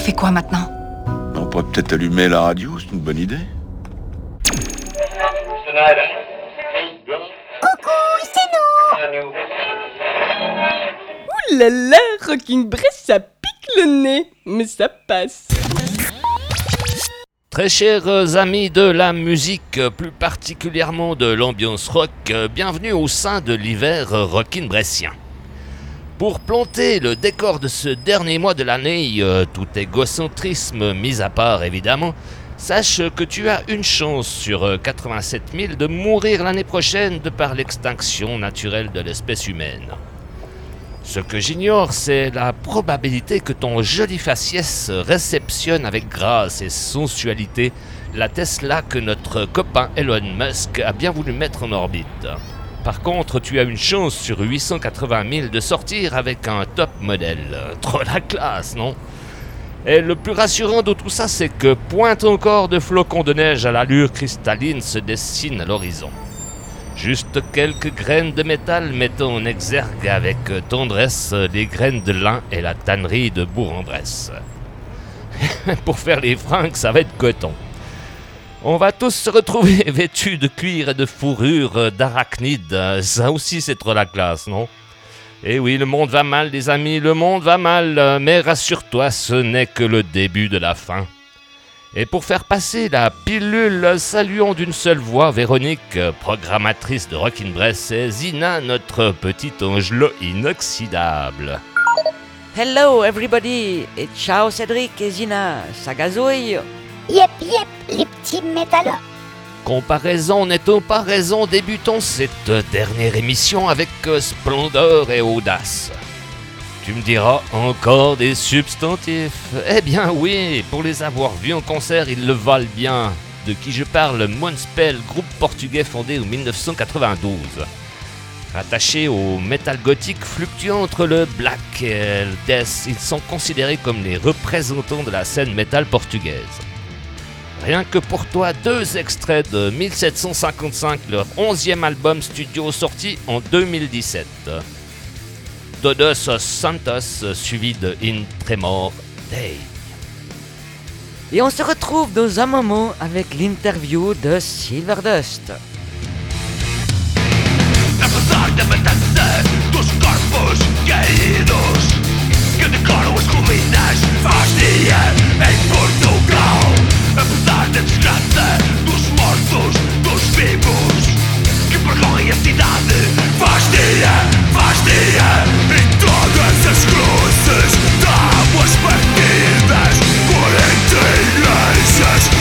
fait quoi maintenant On pourrait peut-être allumer la radio, c'est une bonne idée. Coucou, c'est nous Ouh là là, Rocking ça pique le nez, mais ça passe. Très chers amis de la musique, plus particulièrement de l'ambiance rock, bienvenue au sein de l'hiver rockin bressien. Pour planter le décor de ce dernier mois de l'année, euh, tout égocentrisme mis à part évidemment, sache que tu as une chance sur 87 euh, 000 de mourir l'année prochaine de par l'extinction naturelle de l'espèce humaine. Ce que j'ignore, c'est la probabilité que ton joli faciès réceptionne avec grâce et sensualité la Tesla que notre copain Elon Musk a bien voulu mettre en orbite. Par contre, tu as une chance sur 880 000 de sortir avec un top modèle. Trop la classe, non? Et le plus rassurant de tout ça, c'est que pointe encore de flocons de neige à l'allure cristalline se dessine à l'horizon. Juste quelques graines de métal mettant en exergue avec tendresse les graines de lin et la tannerie de Bourg-en-Bresse. Pour faire les fringues, ça va être coton. On va tous se retrouver vêtus de cuir et de fourrure d'arachnide. Ça aussi, c'est trop la classe, non? Eh oui, le monde va mal, les amis, le monde va mal. Mais rassure-toi, ce n'est que le début de la fin. Et pour faire passer la pilule, saluons d'une seule voix Véronique, programmatrice de Rockin' Bress, et Zina, notre petit angelot inoxydable. Hello everybody, et ciao Cédric et Zina, ça Yep, yep, les petits métallos. Comparaison n'est-on pas débutons cette dernière émission avec splendeur et audace. Tu me diras encore des substantifs. Eh bien oui, pour les avoir vus en concert, ils le valent bien. De qui je parle, Moonspell, groupe portugais fondé en 1992. Rattachés au metal gothique fluctuant entre le black et le death, ils sont considérés comme les représentants de la scène metal portugaise. Rien que pour toi, deux extraits de 1755, leur onzième album studio sorti en 2017. Todos Santos, suivi de In Tremor Day. Et on se retrouve dans un moment avec l'interview de Silverdust. De corpos caídos Que faz dia em Apesar da desgraça dos mortos, dos vivos Que percorrem a cidade Faz dia, faz dia Em todas as cruzes Tábuas partidas Por entre igrejas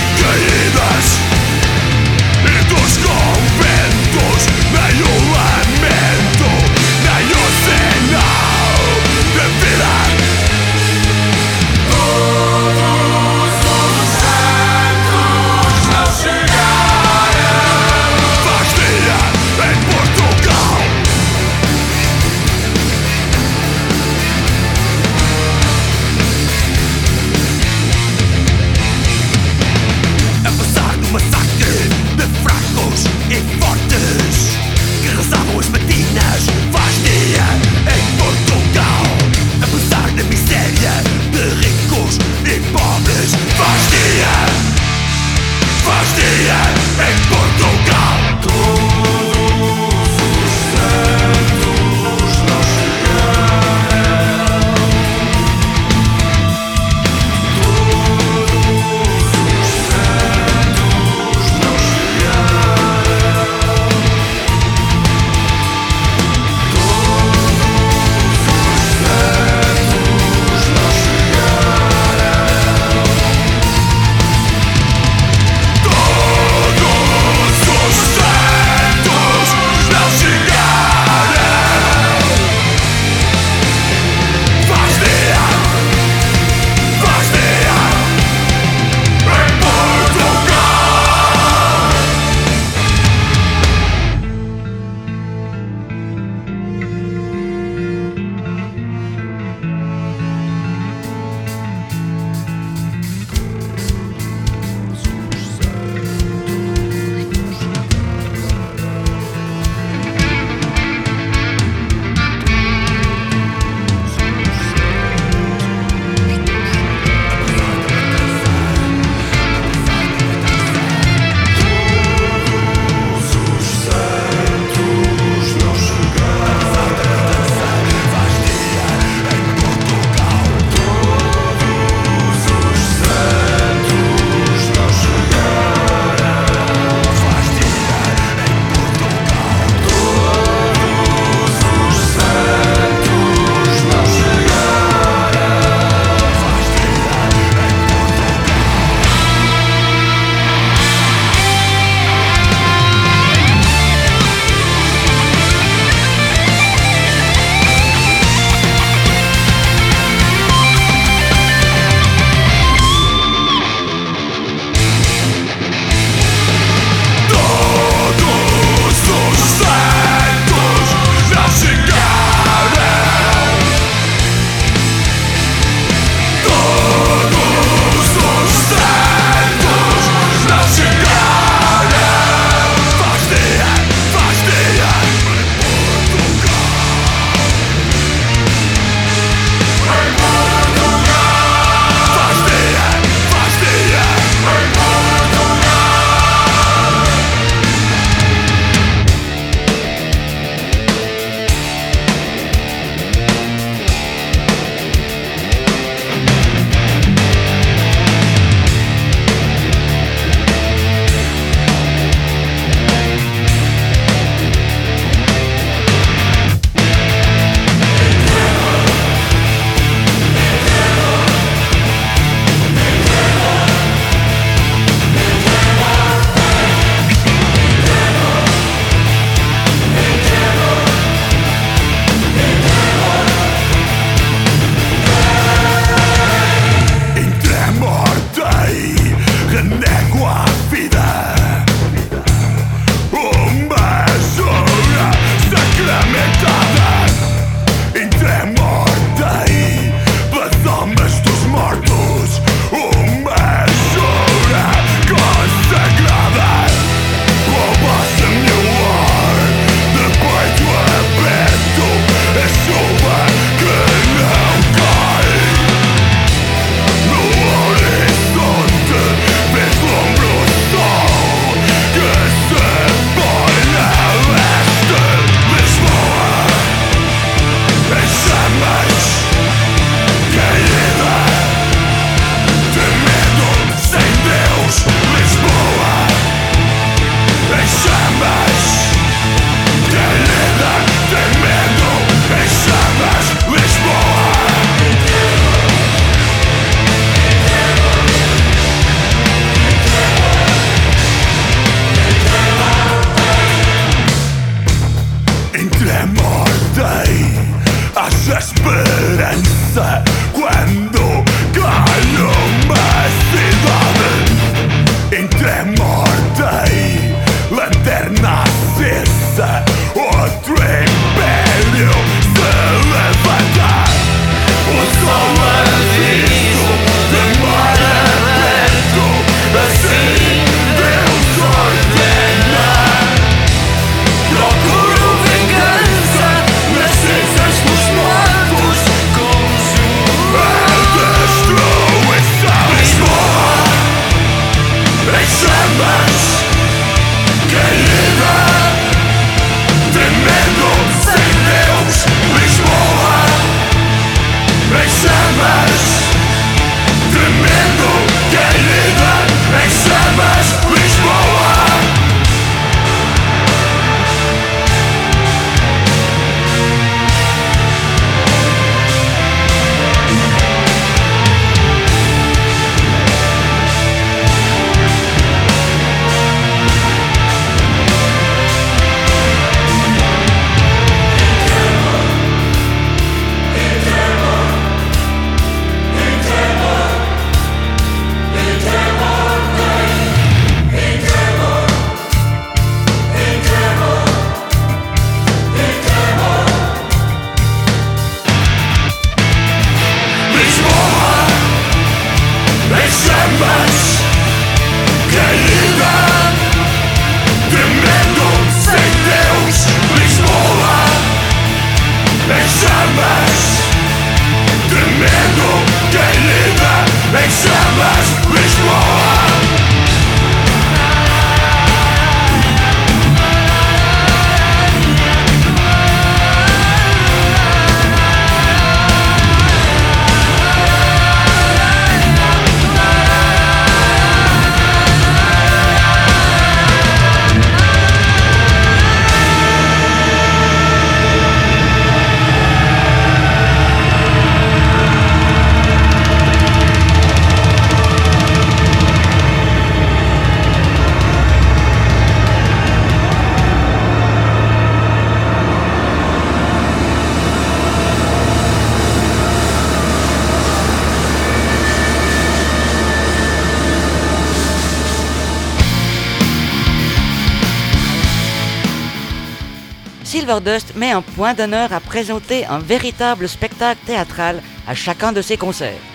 Silverdust met un point d'honneur à présenter un véritable spectacle théâtral à chacun de ses concerts.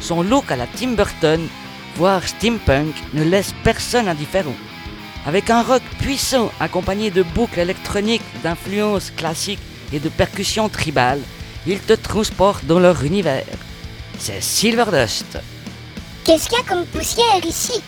Son look à la Tim Burton, voire steampunk, ne laisse personne indifférent. Avec un rock puissant accompagné de boucles électroniques, d'influences classiques et de percussions tribales, il te transporte dans leur univers. C'est Silverdust. Qu'est-ce qu'il y a comme poussière ici?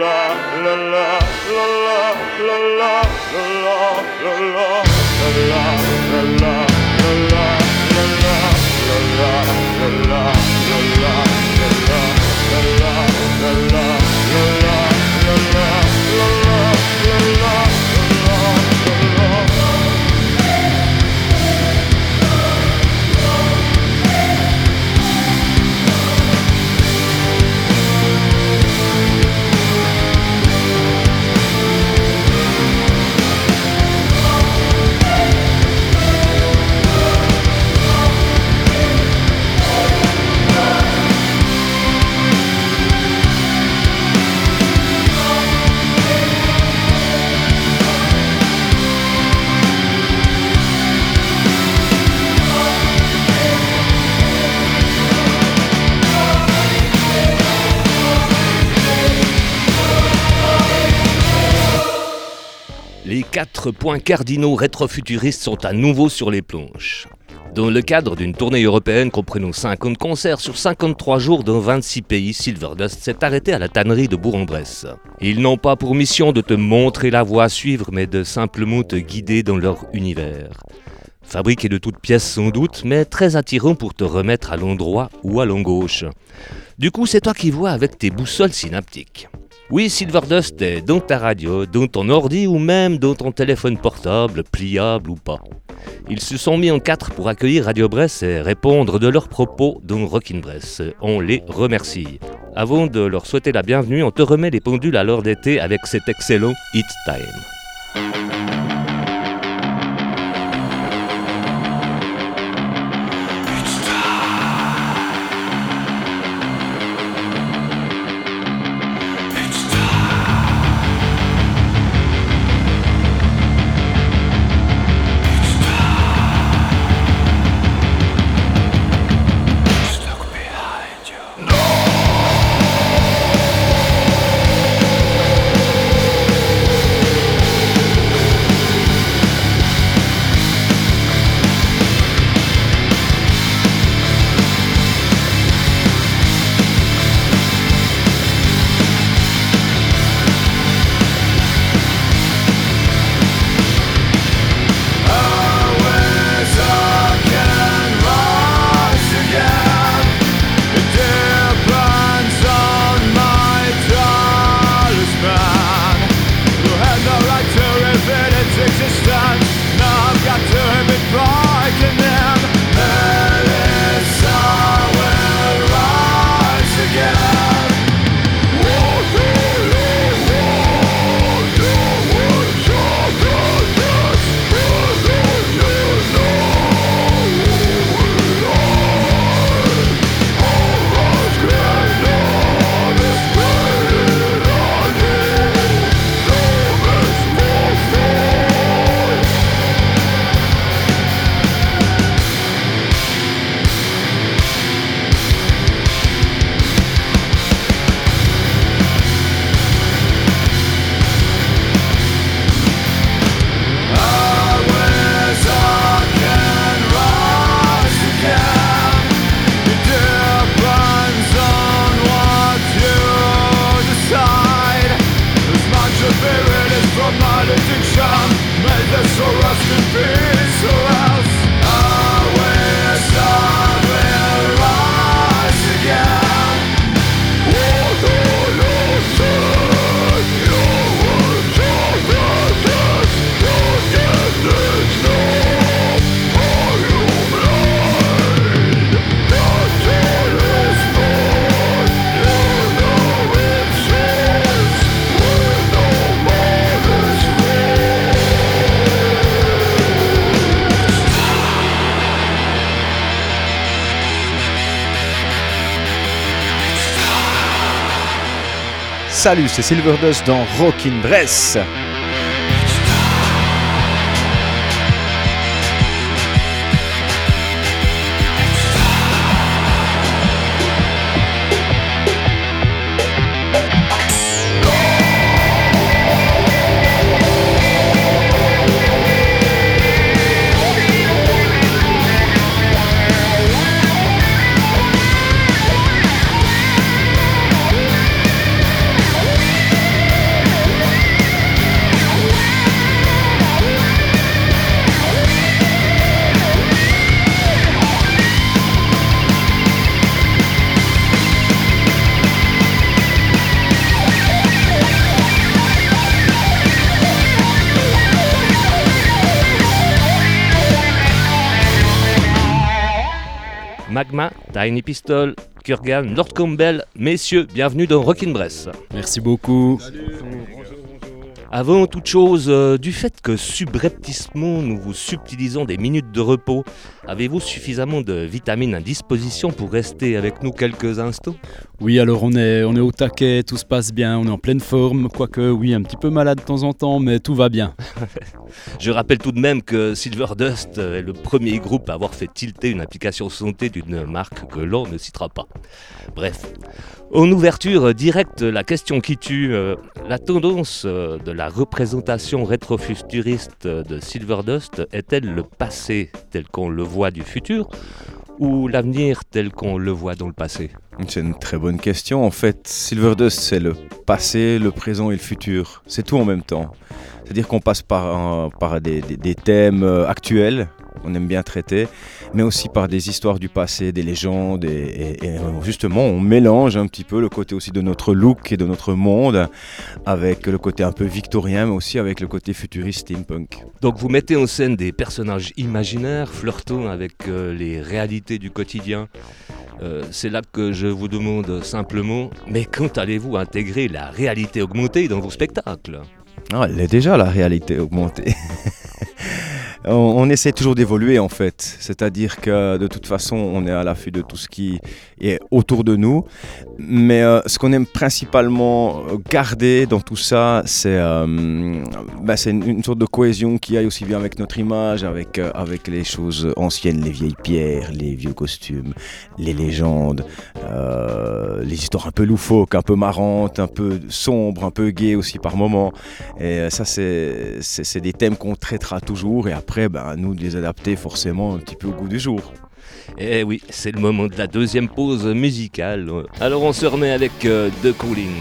la la la. Quatre points cardinaux rétrofuturistes sont à nouveau sur les planches. Dans le cadre d'une tournée européenne comprenant 50 concerts sur 53 jours dans 26 pays, Silverdust s'est arrêté à la tannerie de Bourg-en-Bresse. Ils n'ont pas pour mission de te montrer la voie à suivre, mais de simplement te guider dans leur univers. Fabriqué de toutes pièces sans doute, mais très attirant pour te remettre à l'endroit ou à l'engauche. Du coup, c'est toi qui vois avec tes boussoles synaptiques. Oui, Silverdust est dans ta radio, dans ton ordi ou même dans ton téléphone portable, pliable ou pas. Ils se sont mis en quatre pour accueillir Radio Bresse et répondre de leurs propos dans Rockin' Bresse. On les remercie. Avant de leur souhaiter la bienvenue, on te remet les pendules à l'heure d'été avec cet excellent Hit Time. Salut, c'est Silverdust dans Rockin' Dress. Tiny Pistol, Kurgan, Lord Campbell, messieurs, bienvenue dans Rockin' Bress. Merci beaucoup. Avant toute chose, euh, du fait que subrepticement nous vous subtilisons des minutes de repos, avez-vous suffisamment de vitamines à disposition pour rester avec nous quelques instants? Oui, alors on est, on est au taquet, tout se passe bien, on est en pleine forme, quoique oui, un petit peu malade de temps en temps, mais tout va bien. Je rappelle tout de même que Silverdust est le premier groupe à avoir fait tilter une application santé d'une marque que l'on ne citera pas. Bref, en ouverture directe, la question qui tue, euh, la tendance euh, de la représentation rétrofuturiste de Silverdust est-elle le passé tel qu'on le voit du futur ou l'avenir tel qu'on le voit dans le passé C'est une très bonne question. En fait, Silverdust, c'est le passé, le présent et le futur. C'est tout en même temps. C'est-à-dire qu'on passe par, par des, des- des thèmes euh, actuels on aime bien traiter, mais aussi par des histoires du passé, des légendes, et, et- et, euh, justement on mélange un petit peu le côté aussi de notre look et de notre monde avec le côté un peu victorien, mais aussi avec le côté futuriste steampunk. Donc vous mettez en scène des personnages imaginaires flirtant avec euh, les réalités du quotidien. Euh, c'est là que je vous demande simplement, mais quand allez-vous intégrer la réalité augmentée dans vos spectacles? Ah, elle est déjà la réalité augmentée. on, essaie toujours d'évoluer en fait, c'est-à-dire que de toute façon on est à l'affût de tout ce qui est autour de nous, mais euh, ce qu'on aime principalement garder dans tout ça, c'est euh, bah, une, sorte de cohésion qui aille aussi bien avec notre image, avec, euh, avec les choses anciennes, les vieilles pierres, les vieux costumes, les légendes, les histoires un peu loufoques, un peu marrantes, un peu sombres, un peu gaies aussi par moments. Et ça, c'est des thèmes qu'on traitera toujours. Et après, ben, à nous de les adapter forcément un petit peu au goût du jour. Eh oui, c'est le moment de la deuxième pause musicale. Alors on se remet avec euh, The Cooling.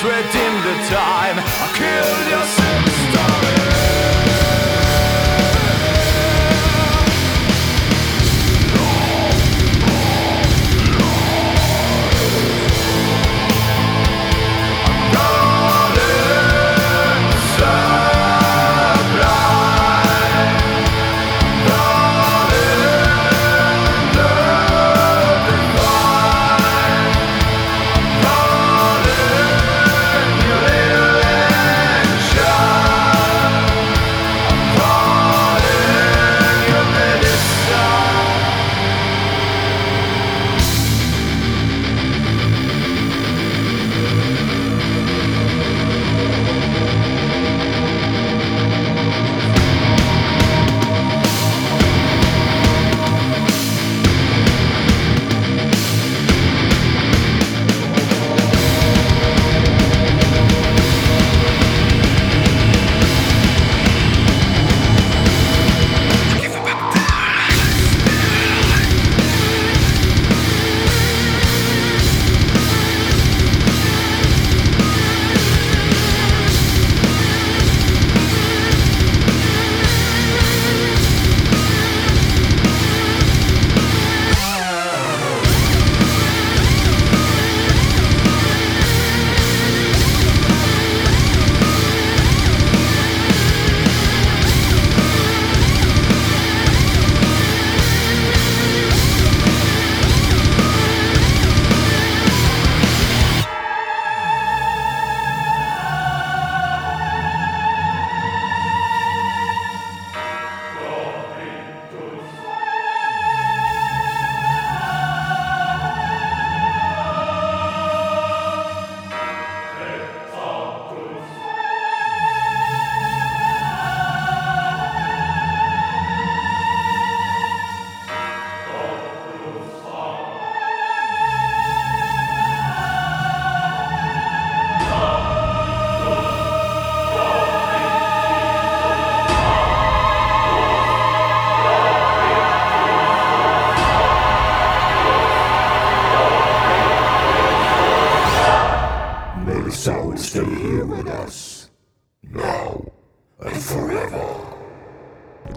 Notre Dame.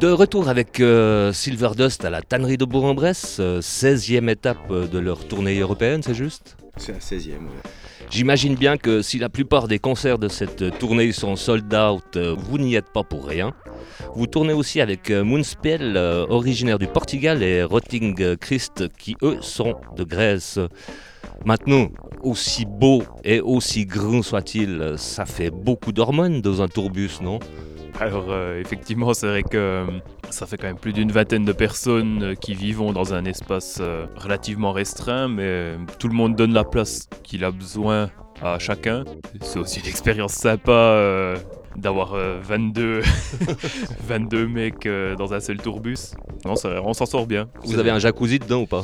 De retour avec euh, Silverdust à la tannerie de Bourg-en-Bresse, euh, 16e étape euh, de leur tournée européenne, c'est juste? C'est la 16e. J'imagine bien que si la plupart des concerts de cette tournée sont sold out, euh, vous n'y êtes pas pour rien. Vous tournez aussi avec euh, Moonspell, euh, originaire du Portugal, et Rotting Christ, qui eux sont de Grèce. Maintenant, aussi beau et aussi grand soit-il, euh, ça fait beaucoup d'hormones dans un tourbus, non? Alors euh, effectivement, c'est vrai que euh, ça fait quand même plus d'une vingtaine de personnes euh, qui vivent dans un espace euh, relativement restreint, mais tout le monde donne la place qu'il a besoin à chacun. C'est aussi une expérience sympa d'avoir euh, 22, 22 mecs dans un seul tourbus. Non, on s'en sort bien. Vous avez un jacuzzi dedans ou pas?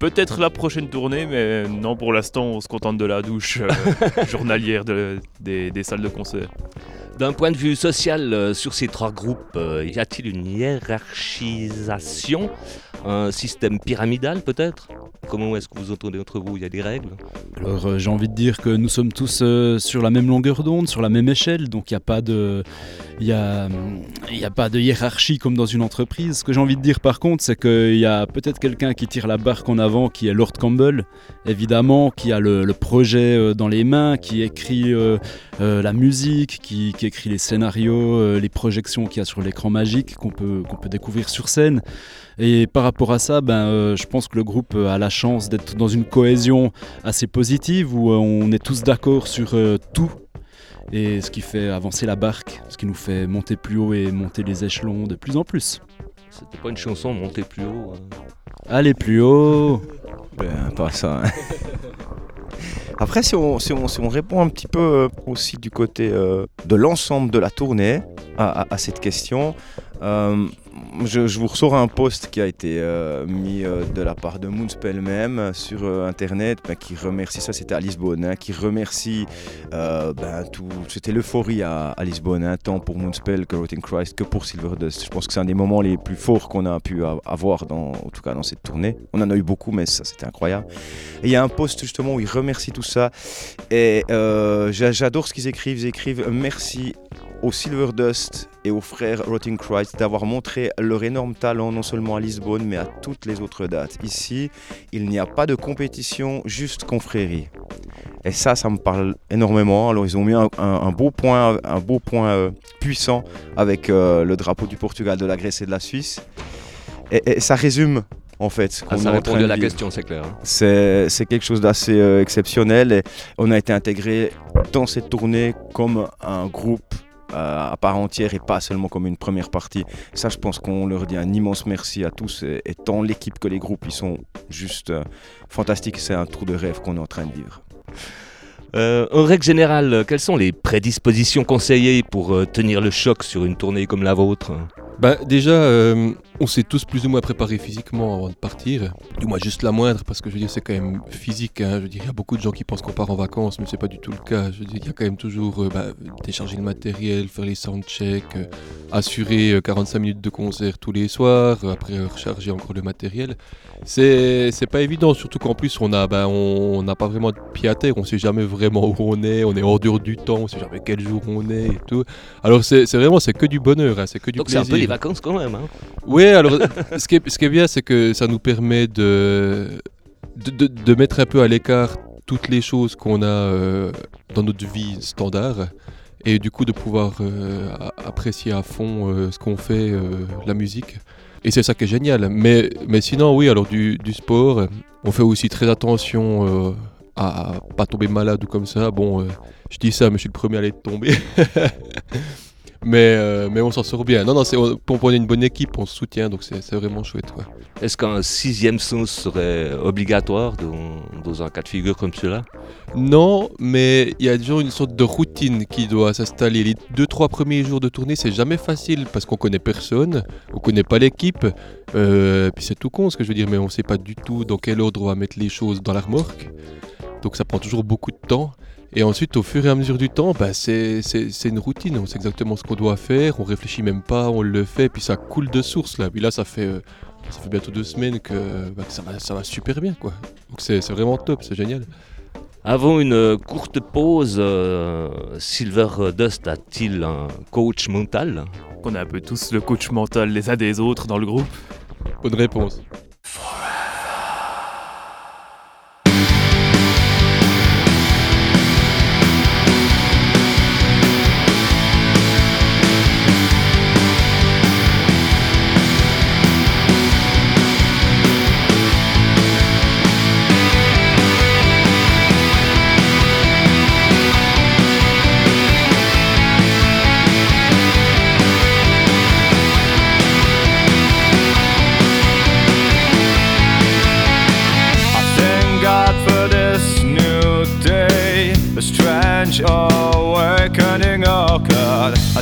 Peut-être la prochaine tournée, mais non, pour l'instant, on se contente de la douche journalière de- des, des salles de concert. D'un point de vue social, euh, sur ces trois groupes, euh, y a-t-il une hiérarchisation Un système pyramidal peut-être? Comment est-ce que vous entendez entre vous? Il y a des règles? Alors euh, j'ai envie de dire que nous sommes tous sur la même longueur d'onde, sur la même échelle, donc il n'y a pas de... Y a, a pas de hiérarchie comme dans une entreprise. Ce que j'ai envie de dire par contre, c'est qu'il y a peut-être quelqu'un qui tire la barque en avant, qui est Lord Campbell, évidemment, qui a le, projet dans les mains, qui écrit la musique, qui, qui écrit les scénarios, euh, les projections qu'il y a sur l'écran magique qu'on peut, qu'on peut découvrir sur scène. Et par rapport à ça, ben, euh, je pense que le groupe euh, a la chance d'être dans une cohésion assez positive où euh, on est tous d'accord sur euh, tout. Et ce qui fait avancer la barque, ce qui nous fait monter plus haut et monter les échelons de plus en plus. C'était pas une chanson montée plus haut hein. Allez plus haut Ben, pas ça. hein. Après, si on, répond un petit peu euh, aussi du côté euh, de l'ensemble de la tournée à cette question, euh, je, vous ressors un post qui a été euh, mis euh, de la part de Moonspell même euh, sur internet, ben, qui remercie, ça c'était à Lisbonne, hein, qui remercie ben, tout, c'était l'euphorie à, à Lisbonne, hein, tant pour Moonspell que Rotting Christ que pour Silverdust. Je pense que c'est un des moments les plus forts qu'on a pu avoir, dans, en tout cas dans cette tournée. On en a eu beaucoup, mais ça c'était incroyable. Il y a un post justement où ils remercient tout ça. Et j'a- j'adore ce qu'ils écrivent. Ils écrivent merci au Silverdust et aux frères Rotting Christ d'avoir montré leur énorme talent non seulement à Lisbonne mais à toutes les autres dates. Ici, il n'y a pas de compétition, juste confrérie. Et ça, ça me parle énormément. Alors ils ont mis un, un- un beau point, un beau point euh, puissant avec euh, le drapeau du Portugal, de la Grèce et de la Suisse. Et, et ça résume en fait. ce Ah, Ça répond à la question, c'est clair. hein. C'est quelque chose d'assez euh, exceptionnel et on a été intégré dans cette tournée comme un groupe à part entière et pas seulement comme une première partie. Ça, je pense qu'on leur dit un immense merci à tous et, et tant l'équipe que les groupes, ils sont juste euh, fantastiques. C'est un tour de rêve qu'on est en train de vivre. Euh, en règle générale, euh, quelles sont les prédispositions conseillées pour euh, tenir le choc sur une tournée comme la vôtre? Bah déjà, euh, on s'est tous plus ou moins préparés physiquement avant de partir. Du moins juste la moindre, parce que je veux dire, c'est quand même physique. hein. Je veux dire, il y a beaucoup de gens qui pensent qu'on part en vacances, mais c'est pas du tout le cas. Je veux dire, il y a quand même toujours euh, bah, décharger le matériel, faire les soundchecks, euh, assurer euh, 45 minutes de concert tous les soirs, euh, après euh, recharger encore le matériel. C'est c'est pas évident, surtout qu'en plus on a bah, on on n'a pas vraiment de pied à terre, on sait jamais vraiment où on est, on est hors dehors du temps, on sait jamais quel jour on est et tout. Alors c'est c'est vraiment c'est que du bonheur, hein, c'est que du Donc c'est plaisir. un peu les vacances quand même. Hein. Oui, alors ce, qui est, bien, c'est que ça nous permet de, de, mettre un peu à l'écart toutes les choses qu'on a euh, dans notre vie standard et du coup de pouvoir euh, apprécier à fond euh, ce qu'on fait, la musique. Et c'est ça qui est génial. Mais, mais sinon, oui, alors du, sport, on fait aussi très attention à, à pas tomber malade ou comme ça. Bon, je dis ça, mais je suis le premier à aller tomber. Mais, euh, mais on s'en sort bien. Non, non, c'est, on, on est une bonne équipe, on se soutient, donc c'est, c'est vraiment chouette. Quoi. Est-ce qu'un sixième sens serait obligatoire dans, dans un cas de figure comme celui-là Non, mais il y a toujours une sorte de routine qui doit s'installer. Les deux, trois premiers jours de tournée, c'est jamais facile parce qu'on connaît personne, on connaît pas l'équipe. Euh, puis c'est tout con ce que je veux dire, mais on sait pas du tout dans quel ordre on va mettre les choses dans la remorque. Donc ça prend toujours beaucoup de temps. Et ensuite, au fur et à mesure du temps, bah, c'est, c'est- c'est une routine. On sait exactement ce qu'on doit faire. On réfléchit même pas, on le fait. Puis ça coule de source là. Puis là, ça fait, euh, ça fait bientôt deux semaines que, bah, que ça, va, ça va super bien quoi. Donc c'est, c'est vraiment top, c'est génial. Avant une courte pause, euh, Silver Dust a-t-il un coach mental? On a un peu tous le coach mental les uns des autres dans le groupe. Bonne réponse.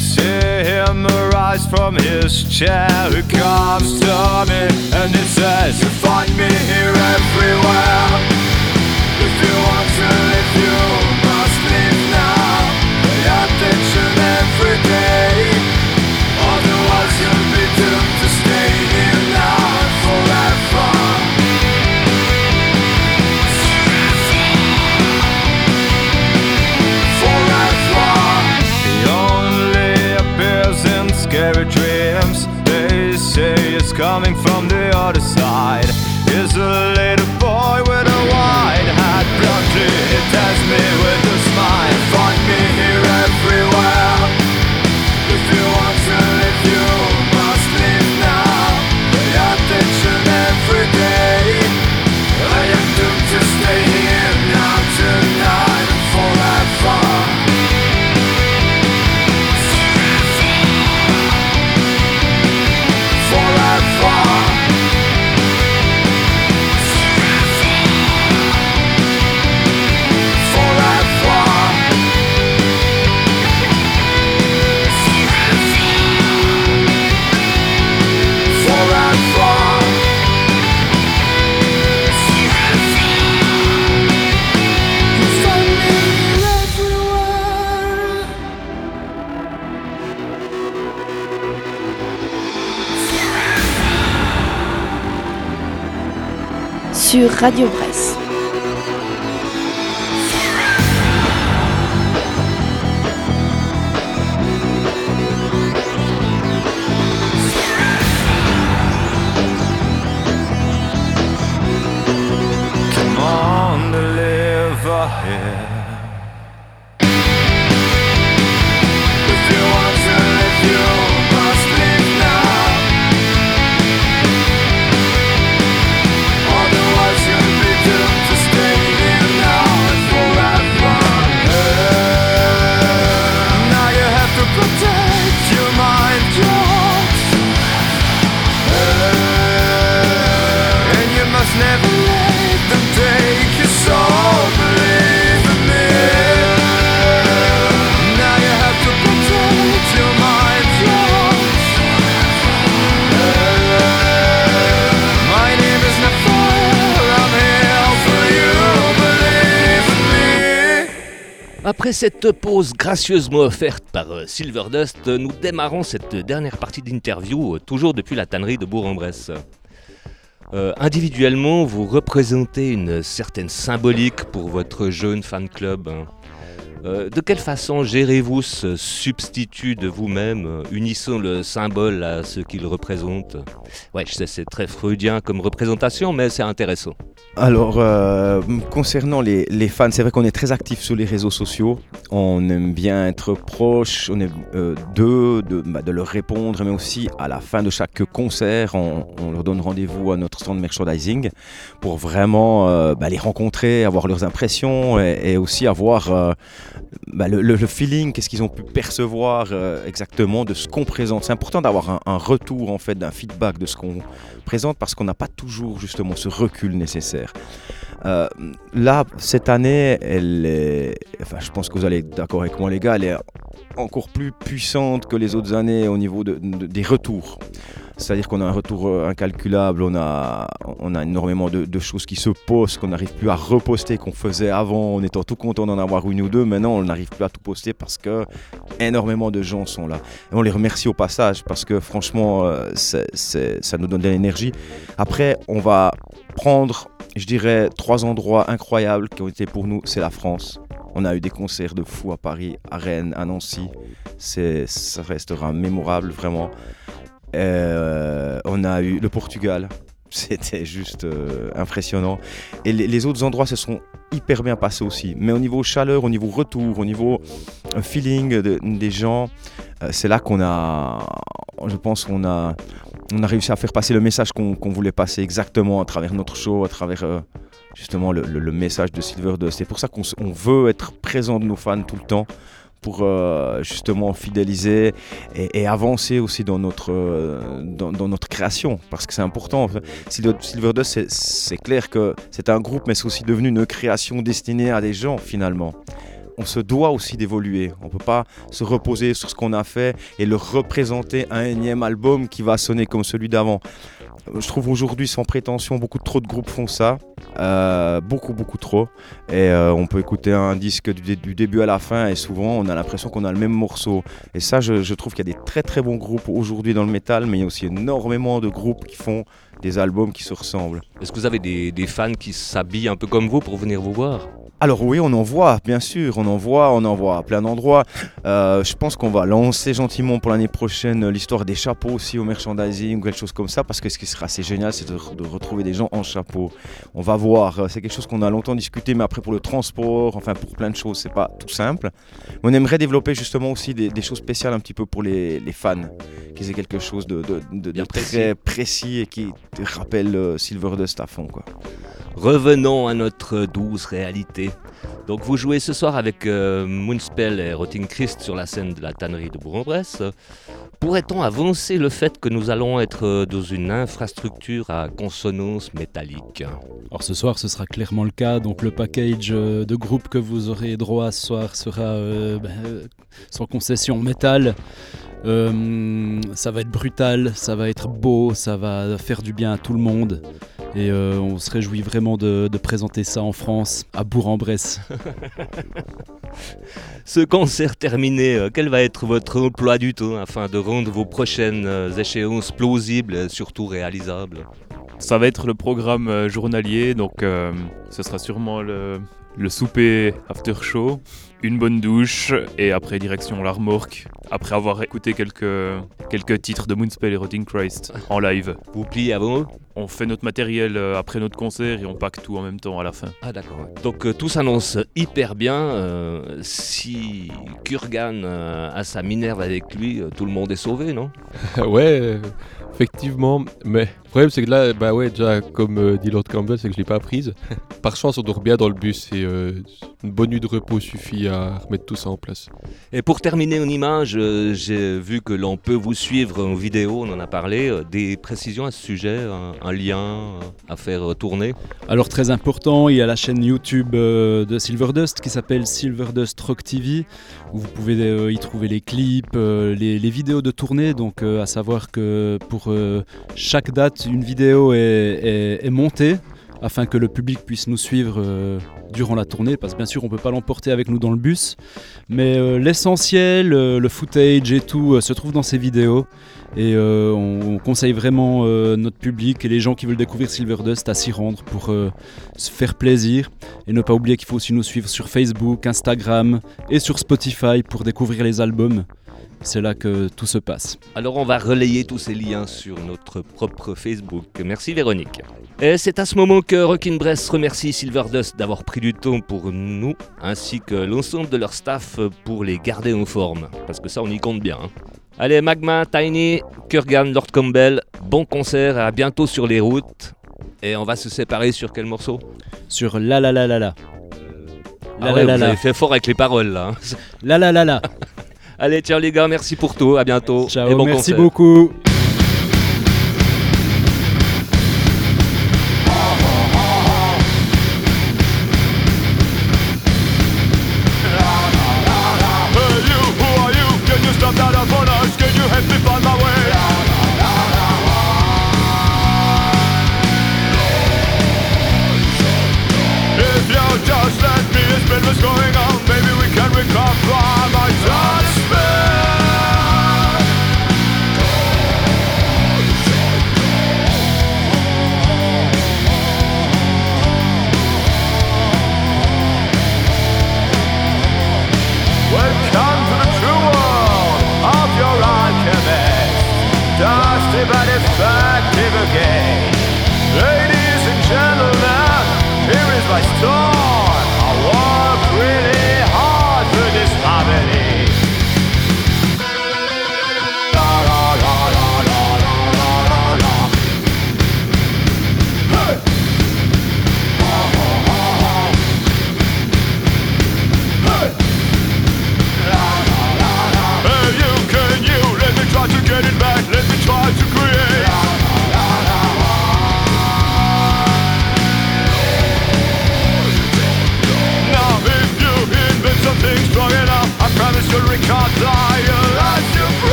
See him arise from his chair. He comes to me and he says, You find me here everywhere. If you want to live, you must live now. Pay attention every day. Otherwise, you'll be doomed coming from the other side. is a little boy with a white hat. Bluntly, he tells me Sur Radio Bresse. Cette pause gracieusement offerte par euh, Silverdust, nous démarrons cette dernière partie d'interview, euh, toujours depuis la tannerie de Bourg-en-Bresse. Euh, individuellement, vous représentez une certaine symbolique pour votre jeune fan club. hein. Euh, de quelle façon gérez-vous ce substitut de vous-même, euh, unissant le symbole à ce qu'il représente? Ouais, je sais, c'est très freudien comme représentation, mais c'est intéressant. Alors, euh, concernant les, fans, c'est vrai qu'on est très actif sur les réseaux sociaux. On aime bien être proche, d'eux, de, bah, de leur répondre, mais aussi à la fin de chaque concert, on, leur donne rendez-vous à notre stand merchandising pour vraiment bah, les rencontrer, avoir leurs impressions et, aussi avoir bah, le, feeling, qu'est-ce qu'ils ont pu percevoir euh, exactement de ce qu'on présente. C'est important d'avoir un, un retour en fait, d'un feedback de ce qu'on présente parce qu'on n'a pas toujours justement ce recul nécessaire. Euh, là, cette année, je pense que vous allez être d'accord avec moi, les gars, elle est encore plus puissante que les autres années au niveau de- de- des retours. C'est-à-dire qu'on a un retour euh, incalculable, on a, énormément de, choses qui se postent, qu'on n'arrive plus à reposter, qu'on faisait avant en étant tout content d'en avoir une ou deux. Maintenant, on n'arrive plus à tout poster parce que énormément de gens sont là. Et on les remercie au passage parce que franchement, euh, ça nous donne de l'énergie. Après, on va prendre, je dirais, trois endroits incroyables qui ont été pour nous. C'est la France. On a eu des concerts de fous à Paris, à Rennes, à Nancy. C'est, ça restera mémorable, vraiment. Euh, on a eu le Portugal. C'était juste euh, impressionnant. Et les, autres endroits se sont hyper bien passés aussi. Mais au niveau chaleur, au niveau retour, au niveau euh, feeling de- des gens, c'est là qu'on a, je pense qu'on a, on a réussi à faire passer le message qu'on voulait passer exactement à travers notre show, à travers justement le, message de Silver Dust. C'est pour ça qu'on veut être présent de nos fans tout le temps pour euh, justement fidéliser et, avancer aussi dans notre, euh, dans, notre création parce que c'est important. Silver, Silver Dust, c'est- clair que c'est un groupe mais c'est aussi devenu une création destinée à des gens finalement. On se doit aussi d'évoluer. On ne peut pas se reposer sur ce qu'on a fait et le représenter un énième album qui va sonner comme celui d'avant. Je trouve aujourd'hui sans prétention, beaucoup trop de groupes font ça. Euh, beaucoup, beaucoup trop. Et euh, on peut écouter un disque du, dé- du début à la fin et souvent on a l'impression qu'on a le même morceau. Et ça, je, trouve qu'il y a des très très bons groupes aujourd'hui dans le métal, mais il y a aussi énormément de groupes qui font des albums qui se ressemblent. Est-ce que vous avez des fans qui s'habillent un peu comme vous pour venir vous voir? Alors oui, on en voit, bien sûr, on en voit, on en voit à plein d'endroits. Euh, je pense qu'on va lancer gentiment pour l'année prochaine l'histoire des chapeaux aussi au merchandising ou quelque chose comme ça, parce que ce qui sera assez génial, c'est de, de retrouver des gens en chapeau. On va voir, euh, c'est quelque chose qu'on a longtemps discuté, mais après pour le transport, enfin pour plein de choses, c'est pas tout simple. Mais on aimerait développer justement aussi des, des choses spéciales un petit peu pour les, les fans, qu'ils aient quelque chose de, de- de- de très précis et qui rappelle euh, Silver Dust à fond. Quoi. Revenons à notre douce réalité. Donc vous jouez ce soir avec euh, Moonspell et Rotting Christ sur la scène de la tannerie de Bourg-en-Bresse. Pourrait-on avancer le fait que nous allons être euh, dans une infrastructure à consonance métallique? Alors ce soir, ce sera clairement le cas. Donc le package euh, de groupe que vous aurez droit ce soir sera ben, sans concession métal. Ça va être brutal, ça va être beau, ça va faire du bien à tout le monde. Et euh, on se réjouit vraiment de, de présenter ça en France, à Bourg-en-Bresse. Ce concert terminé, euh, quel va être votre emploi du temps afin de rendre vos prochaines euh, échéances plausibles et surtout réalisables? Ça va être le programme journalier, donc euh, ce sera sûrement le, le souper after show, une bonne douche et après direction la remorque, après avoir écouté quelques, quelques titres de Moonspell et Rotting Christ en live. Vous pliez avant On fait notre matériel euh, après notre concert et on pack tout en même temps à la fin. Ah d'accord. Donc euh, tout s'annonce hyper bien. euh, si Kurgan euh, a sa Minerve avec lui, euh, tout le monde est sauvé, non? Ouais, euh, effectivement. Mais le problème, c'est que là, bah ouais, déjà, comme euh, dit Lord Campbell, c'est que je l'ai pas prise. Par chance, on dort bien dans le bus et euh, une bonne nuit de repos suffit à remettre tout ça en place. Et pour terminer en image, euh, j'ai vu que l'on peut vous suivre en vidéo, on en a parlé. euh, des précisions à ce sujet, un, un lien à faire euh, tourner Alors très important, il y a la chaîne YouTube euh, de Silverdust qui s'appelle Silverdust Rock TV, où vous pouvez euh, y trouver les clips, euh, les, les vidéos de tournée. Donc euh, à savoir que pour euh, chaque date, une vidéo est, montée afin que le public puisse nous suivre euh, durant la tournée, parce que bien sûr on peut pas l'emporter avec nous dans le bus, mais euh, l'essentiel, le footage et tout se trouve dans ces vidéos. Et on, on conseille vraiment notre public et les gens qui veulent découvrir Silverdust à s'y rendre pour se faire plaisir. Et ne pas oublier qu'il faut aussi nous suivre sur Facebook, Instagram et sur Spotify pour découvrir les albums. C'est là que tout se passe. Alors on va relayer tous ces liens sur notre propre Facebook. Merci Véronique. Et c'est à ce moment que Rockin' Bress remercie Silverdust d'avoir pris du temps pour nous, ainsi que l'ensemble de leur staff pour les garder en forme. Parce que ça on y compte bien. hein. Allez Magma, Tiny, Kurgan, Lord Campbell, bon concert, à bientôt sur les routes. Et on va se séparer sur quel morceau? Sur La La La La La. Ah ouais, vous avez fait fort avec les paroles là. hein. La La La La. Allez, ciao les gars, merci pour tout, à bientôt. Ciao, et bon merci concert. beaucoup.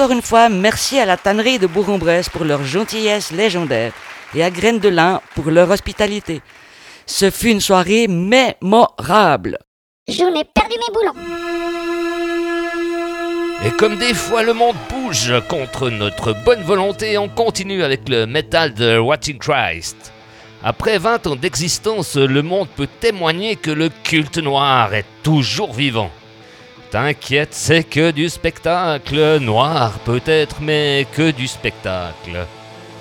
Encore une fois, merci à la tannerie de Bourg-en-Bresse pour leur gentillesse légendaire et à Graines de Lin pour leur hospitalité. Ce fut une soirée mémorable. J'en ai perdu mes boulons. Et comme des fois le monde bouge contre notre bonne volonté, on continue avec le métal de Watching Christ. Après 20 ans d'existence, le monde peut témoigner que le culte noir est toujours vivant. T'inquiète, c'est que du spectacle, noir peut-être, mais que du spectacle.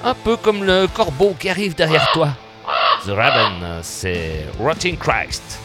Un peu comme le corbeau qui arrive derrière toi. The Raven, c'est Rotting Christ.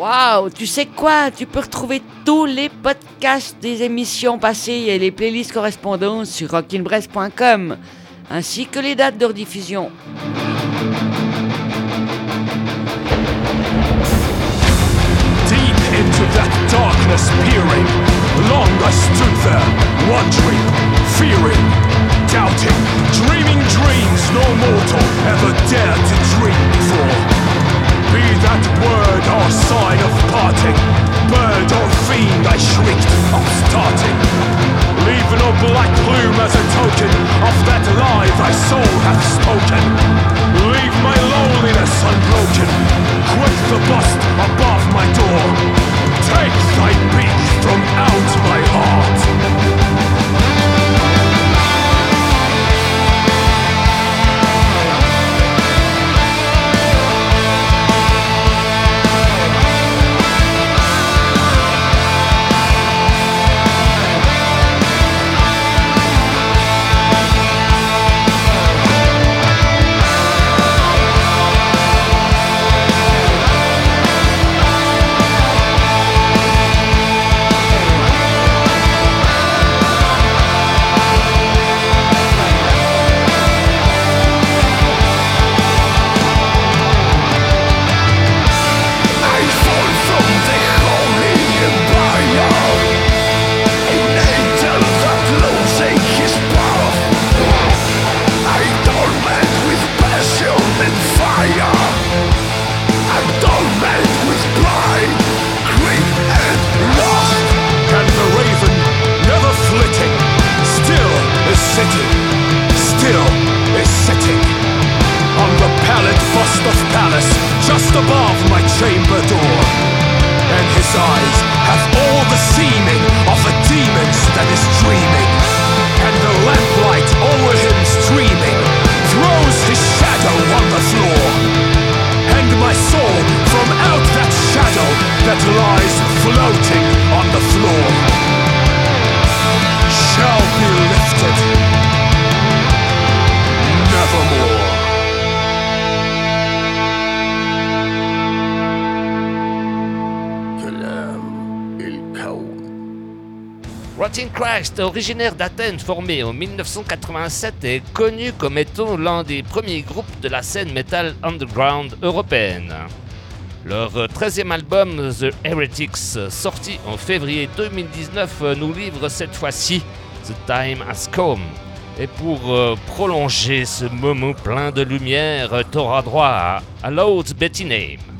Waouh, tu sais quoi? Tu peux retrouver tous les podcasts des émissions passées et les playlists correspondantes sur rockinbrest.com, ainsi que les dates de rediffusion. Dreaming dreams no mortal ever to dream. that word or sign of parting. Bird or fiend, I shrieked, I'm starting. Leaving a black plume as a token of that lie thy soul hath spoken. Leave my loneliness unbroken. Quit the bust above my door. Take thy beak from out my heart. Christ, originaire d'Athènes, formé en 1987, est connu comme étant l'un des premiers groupes de la scène metal underground européenne. Leur 13e album, The Heretics, sorti en février 2019, nous livre cette fois-ci The Time Has Come. Et pour euh, prolonger ce moment plein de lumière, t'auras droit à, Betty Name.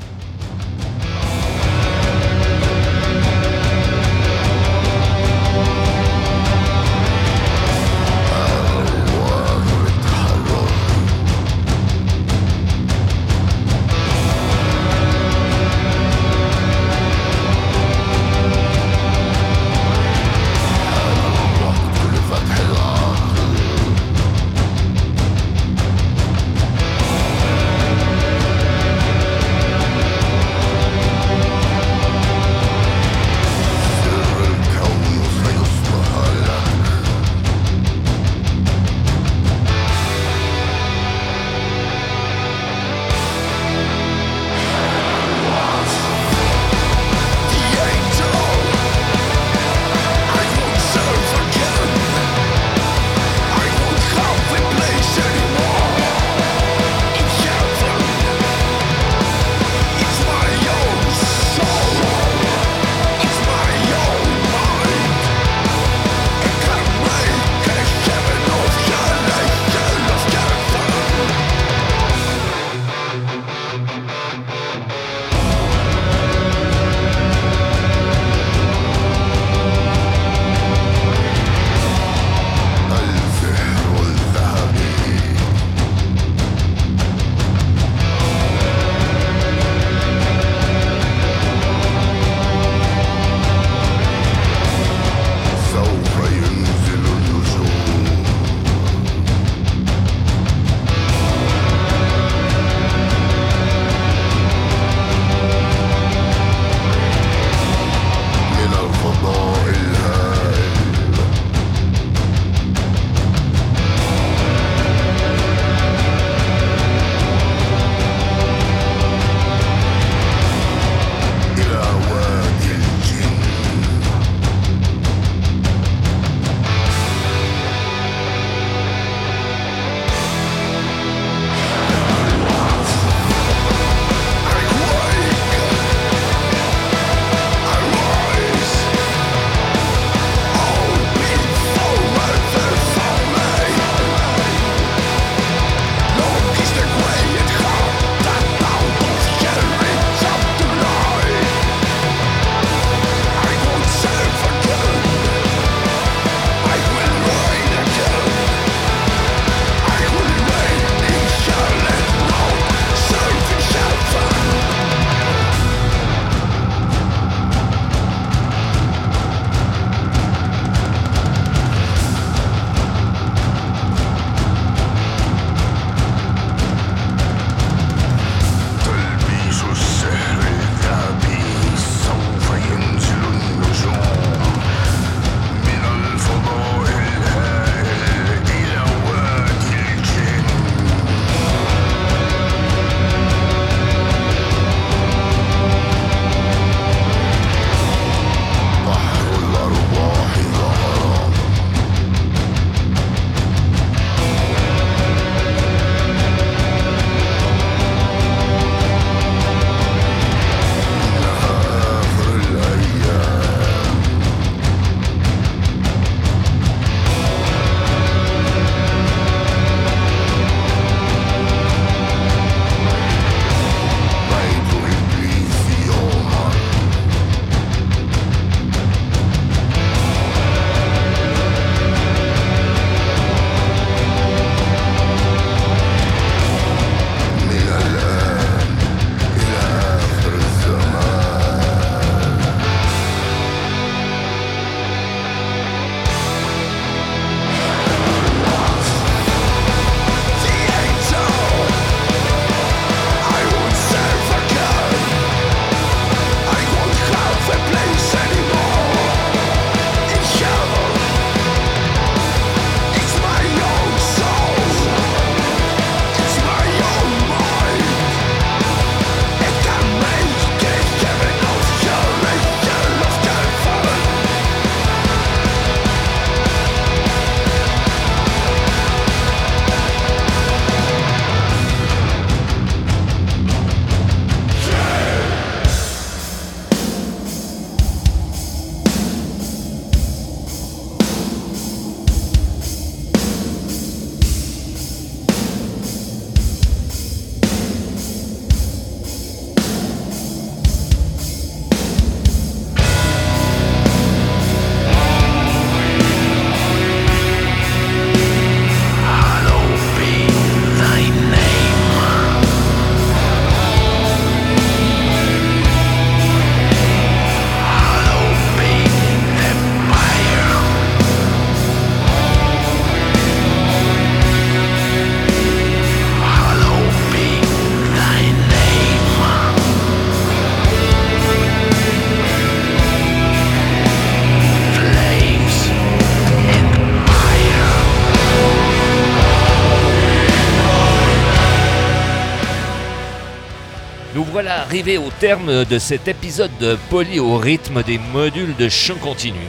Arrivé au terme de cet épisode de Poly au rythme des modules de chant continu.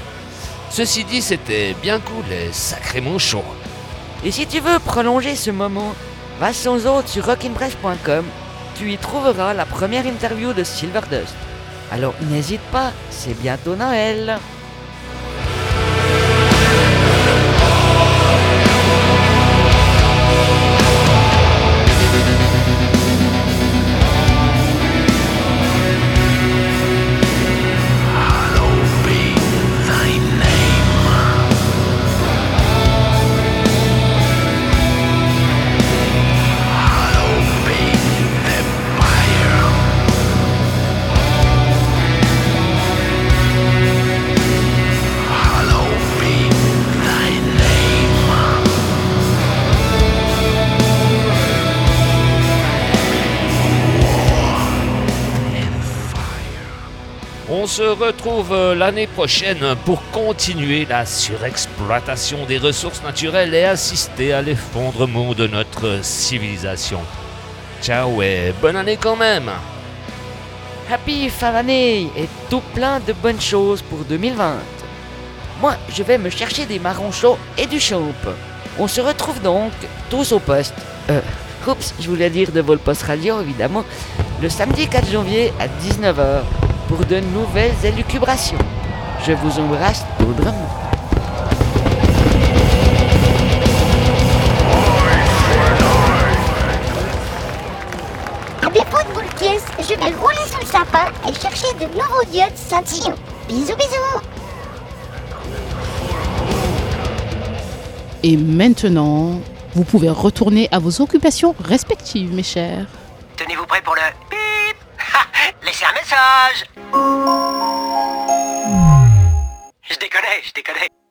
Ceci dit, c'était bien cool et sacrément chaud. Et si tu veux prolonger ce moment, va sans autre sur rockinpress.com, tu y trouveras la première interview de Silverdust. Alors n'hésite pas, c'est bientôt Noël. Se retrouve euh, l'année prochaine pour continuer la surexploitation des ressources naturelles et assister à l'effondrement de notre civilisation. Ciao et bonne année quand même Happy fin d'année et tout plein de bonnes choses pour 2020. Moi, je vais me chercher des marrons chauds et du champ. On se retrouve donc tous au poste. Euh, oups, je voulais dire de Volpost Radio évidemment, le samedi 4 janvier à 19h pour de nouvelles élucubrations. Je vous embrasse tendrement. À défaut de boule pièce, je vais rouler sous le sapin et chercher de nouveaux diodes scintillants. Bisous bisous Et maintenant, vous pouvez retourner à vos occupations respectives, mes chers. Tenez-vous prêts pour le bip Ha Laissez un message Je déconne, je déconne.